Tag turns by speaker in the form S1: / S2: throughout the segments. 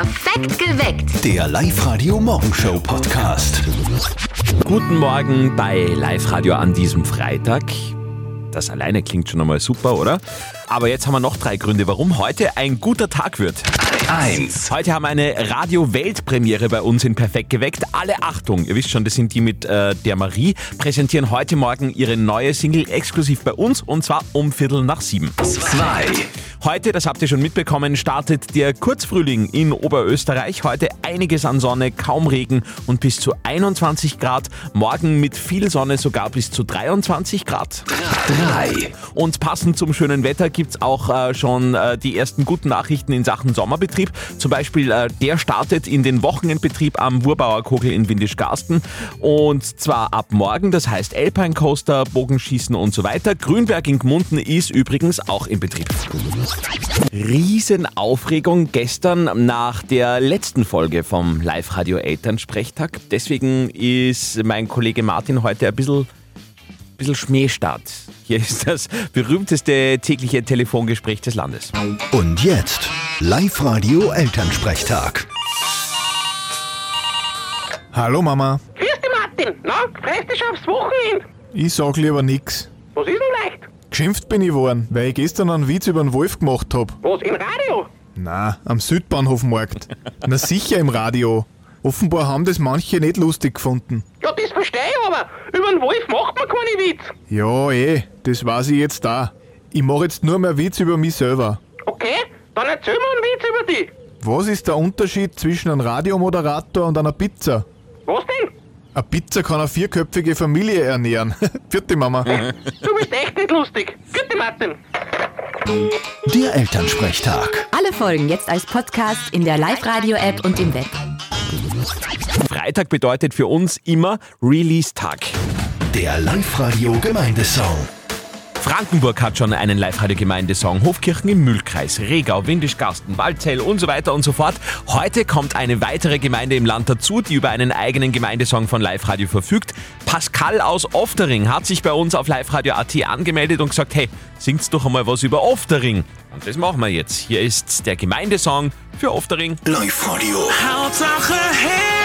S1: Perfekt geweckt.
S2: Der Live-Radio-Morgenshow-Podcast.
S3: Guten Morgen bei Live Radio an diesem Freitag. Das alleine klingt schon einmal super, oder? Aber jetzt haben wir noch drei Gründe, warum heute ein guter Tag wird.
S2: 1.
S3: Heute haben wir eine Radio-Weltpremiere bei uns in Perfekt geweckt. Alle Achtung, ihr wisst schon, das sind die mit äh, der Marie, präsentieren heute Morgen ihre neue Single exklusiv bei uns und zwar um Viertel nach sieben.
S2: 2.
S3: Heute, das habt ihr schon mitbekommen, startet der Kurzfrühling in Oberösterreich. Heute einiges an Sonne, kaum Regen und bis zu 21 Grad. Morgen mit viel Sonne sogar bis zu 23 Grad.
S2: 3.
S3: Und passend zum schönen Wetter gibt's auch äh, schon äh, die ersten guten Nachrichten in Sachen Sommerbetrieb. Zum Beispiel, äh, der startet in den Wochenendbetrieb am Wurbauer Kogel in Windischgarsten. Und zwar ab morgen, das heißt Alpine Coaster, Bogenschießen und so weiter. Grünberg in Gmunden ist übrigens auch in Betrieb. Riesenaufregung gestern nach der letzten Folge vom Live-Radio Elternsprechtag. Deswegen ist mein Kollege Martin heute ein bisschen, bisschen Schmähstart. Hier ist das berühmteste tägliche Telefongespräch des Landes.
S2: Und jetzt Live-Radio-Elternsprechtag.
S4: Hallo Mama,
S5: Grüß dich, Martin. Na, freust dich schon aufs Wochenende?
S4: ich sag lieber nix.
S5: Was ist denn leicht?
S4: Geschimpft bin ich worden, weil ich gestern einen Witz über den Wolf gemacht hab.
S5: Was, im Radio?
S4: Na, am Südbahnhofmarkt. Na sicher im Radio. Offenbar haben das manche nicht lustig gefunden.
S5: Ja, das verstehe ich aber. Über den Wolf macht man keine Witz.
S4: Ja, eh, das weiß ich jetzt da. Ich mach jetzt nur mehr Witz über mich selber.
S5: Okay, dann erzähl mir einen Witz über dich.
S4: Was ist der Unterschied zwischen einem Radiomoderator und einer Pizza?
S5: Was denn?
S4: Eine Pizza kann eine vierköpfige Familie ernähren. Vierte Mama.
S5: Du bist echt nicht lustig. Gute Martin.
S2: Der Elternsprechtag.
S1: Alle Folgen jetzt als Podcast in der Live-Radio-App und im Web.
S3: Freitag bedeutet für uns immer Release-Tag.
S2: Der Live-Radio-Gemeindesong.
S3: Frankenburg hat schon einen Live-Radio-Gemeindesong. Hofkirchen im Mühlkreis, Regau, Windischgarsten, Waldzell und so weiter und so fort. Heute kommt eine weitere Gemeinde im Land dazu, die über einen eigenen Gemeindesong von Live-Radio verfügt. Pascal aus Oftering hat sich bei uns auf Live-Radio.at angemeldet und gesagt, hey, singt's doch einmal was über Oftering. Und das machen wir jetzt. Hier ist der Gemeindesong für Oftering.
S2: Live-Radio.
S6: Hauptsache Hits.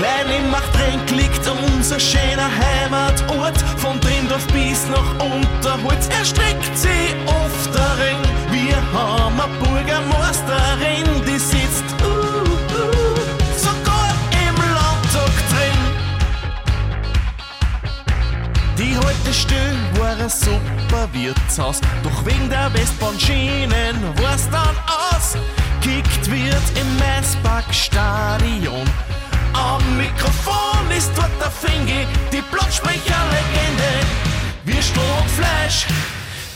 S6: Klein im Machtrenk liegt unser schöner Heimatort. Von Drindorf bis nach Unterholz erstreckt sie oft darin. Wir haben eine Bürgermeisterin, die sitzt uh, uh, sogar im Landtag drin. Die Haltestelle war ein super Wirtshaus, doch wegen der Westbahnschienen war's dann aus. Kickt wird im Maispark-Stadion. Am Mikrofon ist dort der Fingi, die Blattsprecherlegende. Wir Fleisch,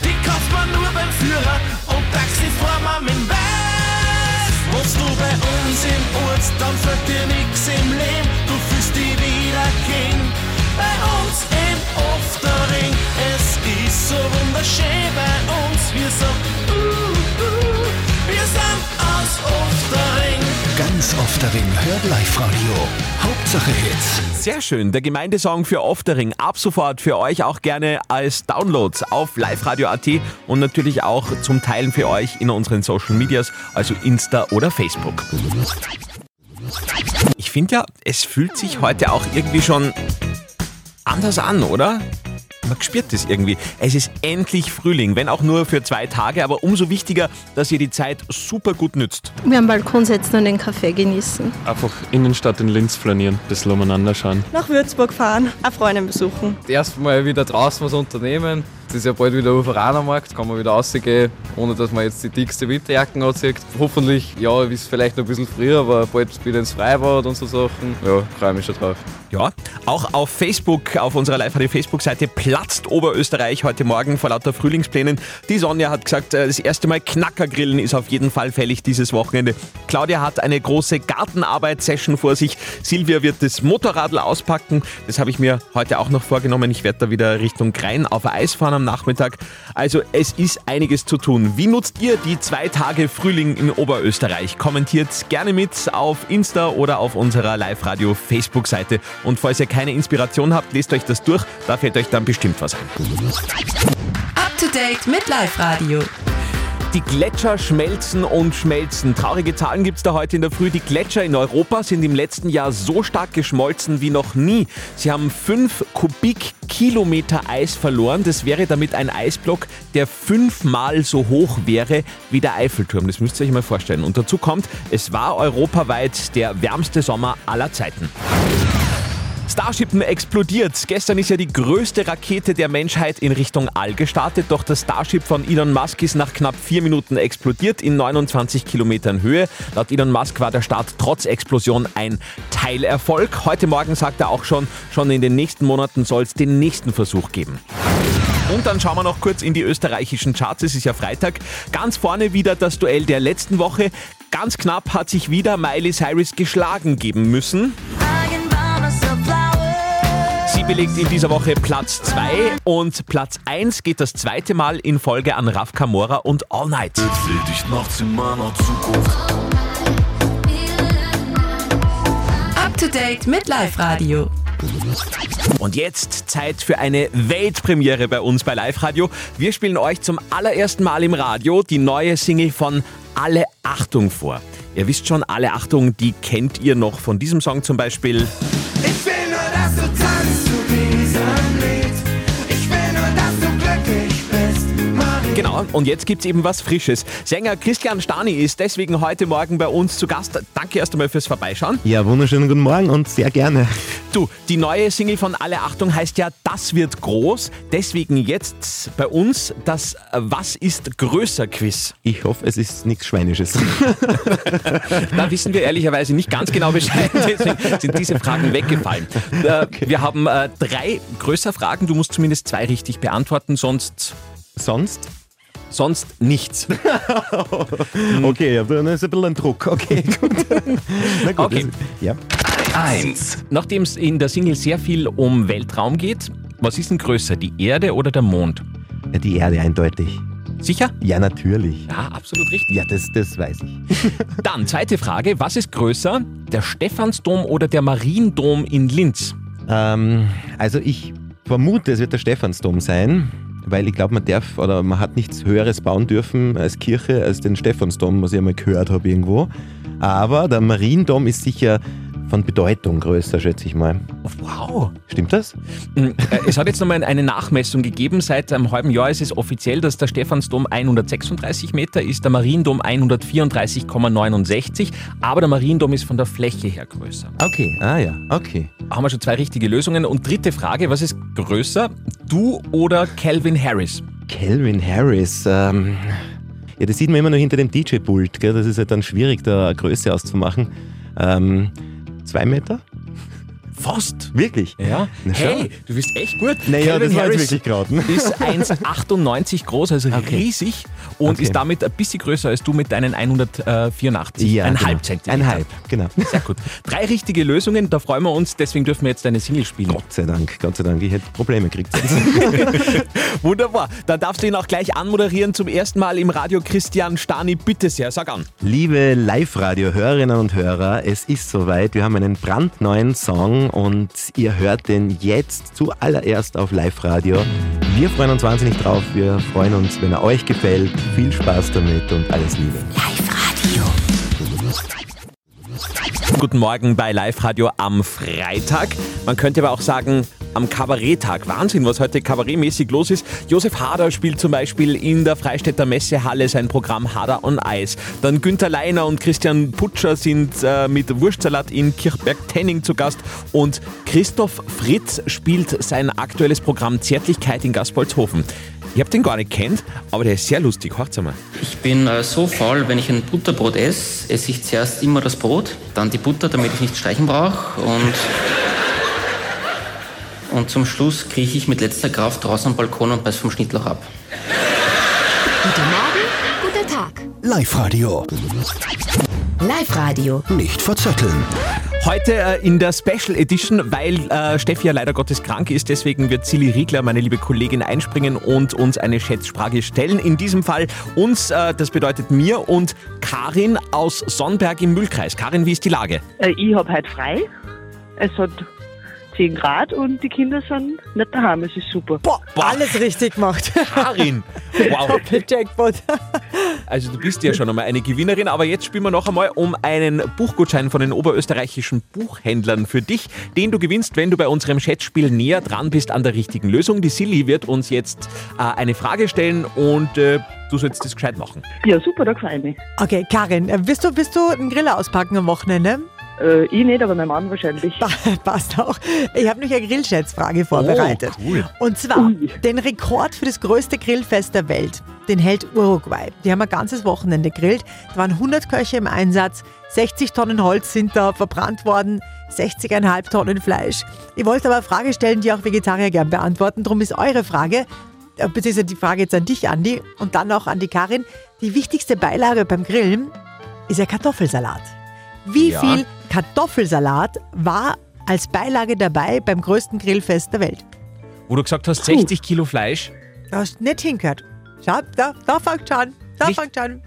S6: die kauft man nur beim Führer und Taxi fahren wir mit Weiß. Wohnst du bei uns im Ort, dann fällt dir nix im Leben, du fühlst dich wieder King. Bei uns im Oftering, es ist so wunderschön bei uns, wir so, uh, uh, wir sind aus Oftering.
S2: Ganz Oftering hört Live-Radio. Hauptsache Hits.
S3: Sehr schön, der Gemeindesong für Oftering. Ab sofort für euch auch gerne als Download auf liveradio.at und natürlich auch zum Teilen für euch in unseren Social Medias, also Insta oder Facebook. Ich finde ja, es fühlt sich heute auch irgendwie schon anders an, oder? Man spürt das irgendwie. Es ist endlich Frühling, wenn auch nur für zwei Tage, aber umso wichtiger, dass ihr die Zeit super gut nützt.
S7: Wir am Balkon setzen und den Kaffee genießen.
S8: Einfach Innenstadt in Linz flanieren, ein bisschen umeinander schauen.
S9: nach Würzburg fahren, eine Freundin besuchen.
S10: erstmal wieder draußen was unternehmen. Es ist ja bald wieder Uferanermarkt, kann man wieder rausgehen, ohne dass man jetzt die dickste Winterjacken anzieht. Hoffentlich, ja, ist vielleicht noch ein bisschen früher, aber bald wieder ins Freibad und so Sachen. Ja, freue mich schon drauf.
S3: Ja, auch auf Facebook, auf unserer Live-Radio-Facebook-Seite platzt Oberösterreich heute Morgen vor lauter Frühlingsplänen. Die Sonja hat gesagt, äh, das erste Mal Knackergrillen ist auf jeden Fall fällig dieses Wochenende. Claudia hat eine große Gartenarbeit-Session vor sich. Silvia wird das Motorradl auspacken. Das habe ich mir heute auch noch vorgenommen. Ich werde da wieder Richtung Grein auf Eis fahren Nachmittag. Also es ist einiges zu tun. Wie nutzt ihr die zwei Tage Frühling in Oberösterreich? Kommentiert gerne mit auf Insta oder auf unserer Live-Radio-Facebook-Seite. Und falls ihr keine Inspiration habt, lest euch das durch. Da fällt euch dann bestimmt was ein.
S1: Up to date mit Live-Radio.
S3: Die Gletscher schmelzen und schmelzen. Traurige Zahlen gibt es da heute in der Früh. Die Gletscher in Europa sind im letzten Jahr so stark geschmolzen wie noch nie. Sie haben fünf Kubikkilometer Eis verloren. Das wäre damit ein Eisblock, der fünfmal so hoch wäre wie der Eiffelturm. Das müsst ihr euch mal vorstellen. Und dazu kommt, es war europaweit der wärmste Sommer aller Zeiten. Starship explodiert. Gestern ist ja die größte Rakete der Menschheit in Richtung All gestartet, doch das Starship von Elon Musk ist nach knapp vier Minuten explodiert in 29 Kilometern Höhe. Laut Elon Musk war der Start trotz Explosion ein Teilerfolg. Heute Morgen sagt er auch schon, schon in den nächsten Monaten soll es den nächsten Versuch geben. Und dann schauen wir noch kurz in die österreichischen Charts. Es ist ja Freitag. Ganz vorne wieder das Duell der letzten Woche. Ganz knapp hat sich wieder Miley Cyrus geschlagen geben müssen. Belegt in dieser Woche Platz 2 und Platz 1 geht das zweite Mal in Folge an Raf Kamora und All Night.
S6: dich nachts in meiner Zukunft.
S1: Up to date mit Live Radio.
S3: Und jetzt Zeit für eine Weltpremiere bei uns bei Live Radio. Wir spielen euch zum allerersten Mal im Radio die neue Single von Alle Achtung vor. Ihr wisst schon, Alle Achtung, die kennt ihr noch von diesem Song zum Beispiel. Und jetzt gibt's eben was Frisches. Sänger Christian Stani ist deswegen heute Morgen bei uns zu Gast. Danke erst einmal fürs Vorbeischauen.
S11: Ja, wunderschönen guten Morgen und sehr gerne.
S3: Du, die neue Single von Alle Achtung heißt ja Das wird groß. Deswegen jetzt bei uns das Was ist größer Quiz.
S11: Ich hoffe, es ist nichts Schweinisches.
S3: Da wissen wir ehrlicherweise nicht ganz genau Bescheid, deswegen sind diese Fragen weggefallen. Äh, Wir haben äh, drei größer Fragen. Du musst zumindest zwei richtig beantworten, sonst,
S11: Sonst?
S3: Sonst nichts.
S11: Okay, ja, dann ist ein bisschen ein Druck. Okay, gut. Na gut.
S3: Okay.
S11: das- Ja.
S2: 1.
S3: Nachdem es in der Single sehr viel um Weltraum geht, was ist denn größer, die Erde oder der Mond?
S11: ja, die Erde eindeutig.
S3: Sicher?
S11: Ja, natürlich.
S3: Ja, absolut richtig.
S11: Ja, das, das weiß ich.
S3: Dann zweite Frage, was ist größer, der Stephansdom oder der Mariendom in Linz?
S11: Ähm, also ich vermute, es wird der Stephansdom sein, weil ich glaube, man darf oder man hat nichts Höheres bauen dürfen als Kirche als den Stephansdom, was ich einmal gehört habe irgendwo. Aber der Mariendom ist sicher von Bedeutung größer, schätze ich mal.
S3: Wow.
S11: Stimmt das?
S3: Äh, Es hat jetzt nochmal eine Nachmessung gegeben. Seit einem halben Jahr ist es offiziell, dass der Stephansdom 136 Meter ist, der Mariendom 134,69. Aber der Mariendom ist von der Fläche her größer.
S11: Okay, ah ja, okay.
S3: Haben wir schon zwei richtige Lösungen. Und dritte Frage, was ist größer, du oder Calvin Harris?
S11: Calvin Harris, ähm, ja, das sieht man immer noch hinter dem DJ-Pult? Das ist halt dann schwierig, da Größe auszumachen. Ähm, zwei Meter?
S3: Fast.
S11: Wirklich?
S3: Ja. Hey, du bist echt gut.
S11: Naja,
S3: Calvin
S11: das war
S3: Harris
S11: wirklich geraten.
S3: ist 1,98 groß, also
S11: Okay.
S3: riesig und
S11: Okay.
S3: ist damit ein bisschen größer als du mit deinen 184.
S11: Ja,
S3: ein
S11: genau.
S3: halb Zentimeter.
S11: Ein halb, genau.
S3: Sehr gut. Drei richtige Lösungen, da freuen wir uns, deswegen dürfen wir jetzt deine Single spielen.
S11: Gott sei Dank, Gott sei Dank. Ich hätte Probleme gekriegt.
S3: Wunderbar. Dann darfst du ihn auch gleich anmoderieren zum ersten Mal im Radio Christian Stani. Bitte sehr, sag an.
S11: Liebe Live-Radio-Hörerinnen und Hörer, es ist soweit. Wir haben einen brandneuen Song und ihr hört den jetzt zuallererst auf Live-Radio. Wir freuen uns wahnsinnig drauf. Wir freuen uns, wenn er euch gefällt. Viel Spaß damit und alles Liebe.
S3: Guten Morgen bei Live Radio am Freitag. Man könnte aber auch sagen, am Kabaretttag. Wahnsinn, was heute kabarettmäßig los ist. Josef Hader spielt zum Beispiel in der Freistädter Messehalle sein Programm Hader on Eis. Dann Günther Leiner und Christian Putscher sind äh, mit Wurstsalat in Kirchberg-Tenning zu Gast. Und Christoph Fritz spielt sein aktuelles Programm Zärtlichkeit in Gaspolzhofen. Ich hab den gar nicht kennt, aber der ist sehr lustig. Hört's einmal.
S12: Ich bin äh, so faul, wenn ich ein Butterbrot esse, esse ich zuerst immer das Brot, dann die Butter, damit ich nicht streichen brauche und, und zum Schluss krieche ich mit letzter Kraft raus am Balkon und beiß vom Schnittloch ab.
S1: Guten Morgen, guten Tag.
S2: Live-Radio.
S1: Live Radio.
S2: Nicht verzetteln.
S3: Heute äh, in der Special Edition, weil äh, Steffi ja leider Gottes krank ist. Deswegen wird Silly Riegler, meine liebe Kollegin, einspringen und uns eine Schätzfrage stellen. In diesem Fall uns, äh, das bedeutet mir und Karin aus Sonnberg im Mühlkreis. Karin, wie ist die Lage?
S13: Ich habe heute frei. Es hat 10 Grad und die Kinder sind nicht daheim. Es ist super.
S14: Boah, alles richtig gemacht.
S3: Karin, wow.
S14: Doppel-Jackpot.
S3: Also du bist ja schon einmal eine Gewinnerin, aber jetzt spielen wir noch einmal um einen Buchgutschein von den oberösterreichischen Buchhändlern für dich, den du gewinnst, wenn du bei unserem Chatspiel näher dran bist an der richtigen Lösung. Die Silly wird uns jetzt äh, eine Frage stellen und äh, du sollst das gescheit machen.
S13: Ja, super, da freue ich mich.
S14: Okay, Karin, äh, wirst du, wirst du einen Griller auspacken am Wochenende?
S13: Äh, ich nicht, aber mein Mann wahrscheinlich.
S14: Passt auch. Ich habe nämlich eine Grillschätzfrage vorbereitet.
S3: Oh, cool.
S14: Und zwar, den Rekord für das größte Grillfest der Welt, den hält Uruguay. Die haben ein ganzes Wochenende gegrillt. Da waren 100 Köche im Einsatz, 60 Tonnen Holz sind da verbrannt worden, 60,5 Tonnen Fleisch. Ich wollte aber eine Frage stellen, die auch Vegetarier gern beantworten. Darum ist eure Frage, äh, beziehungsweise die Frage jetzt an dich, Andi, und dann auch an die Karin. Die wichtigste Beilage beim Grillen ist ja Kartoffelsalat. Wie
S3: Ja.
S14: viel Kartoffelsalat war als Beilage dabei beim größten Grillfest der Welt?
S3: Wo du gesagt hast, 60 Kilo Fleisch.
S14: Da hast du nicht hingehört. Schau, da, da fängt schon an. Da
S3: Nicht-
S14: fängt schon an.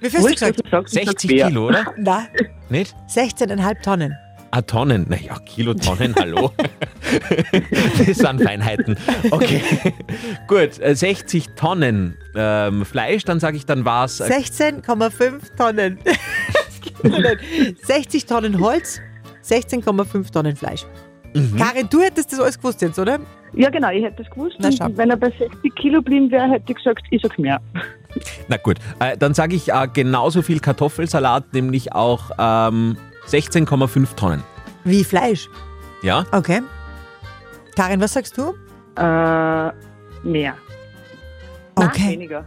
S14: Wie viel hast du gesagt?
S3: 60 Kilo, oder?
S14: Na,
S3: Nicht?
S14: 16,5 Tonnen.
S3: Ah, Tonnen. Naja, Kilotonnen, hallo. das sind Feinheiten. Okay. Gut, äh, 60 Tonnen ähm, Fleisch, dann sage ich, dann war es.
S14: 16,5 Tonnen. 60 Tonnen Holz, 16,5 Tonnen Fleisch.
S3: Mhm.
S14: Karin, du hättest das alles gewusst jetzt, oder?
S13: Ja, genau, ich hätte das gewusst.
S14: Na, schau.
S13: Und wenn er bei 60 Kilo blieben wäre, hätte ich gesagt, ich sag mehr.
S3: Na gut, äh, dann sage ich äh, genauso viel Kartoffelsalat, nämlich auch ähm, 16,5 Tonnen.
S14: Wie Fleisch.
S3: Ja?
S14: Okay. Karin, was sagst du?
S13: Äh, mehr. Nein,
S14: Okay.
S13: weniger.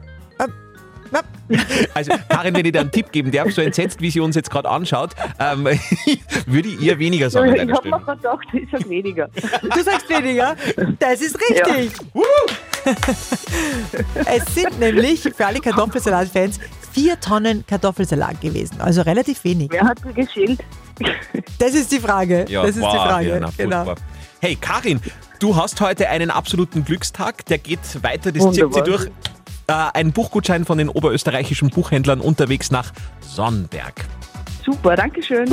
S3: Also, Karin, wenn ich dir einen Tipp geben darf, so entsetzt, wie sie uns jetzt gerade anschaut, ähm, würde ich ihr weniger sagen. an
S13: ich habe mir gedacht, ich sag weniger.
S14: Du sagst weniger. Das ist richtig. es sind nämlich für alle Kartoffelsalat-Fans vier Tonnen Kartoffelsalat gewesen. Also relativ wenig.
S13: Wer hat geschält?
S14: Das ist die Frage.
S3: Ja,
S14: das ist die
S3: wow,
S14: Frage.
S3: ja, na,
S14: genau.
S3: Hey, Karin, du hast heute einen absoluten Glückstag. Der geht weiter, das zieht sie
S13: Wunderbar.
S3: durch. Äh, ein Buchgutschein von den oberösterreichischen Buchhändlern unterwegs nach Sonnberg.
S13: Super, danke schön.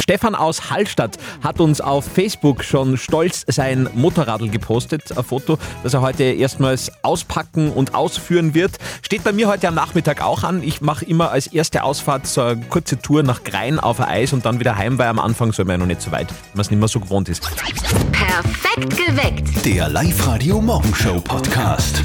S3: Stefan aus Hallstatt hat uns auf Facebook schon stolz sein Motorradl gepostet, ein Foto, das er heute erstmals auspacken und ausführen wird. Steht bei mir heute am Nachmittag auch an. Ich mache immer als erste Ausfahrt so eine kurze Tour nach Grein auf Eis und dann wieder heim, weil am Anfang soll man ja noch nicht so weit, wenn man es nicht mehr so gewohnt ist.
S1: Perfekt geweckt.
S2: Der Live-Radio Morgenshow Podcast.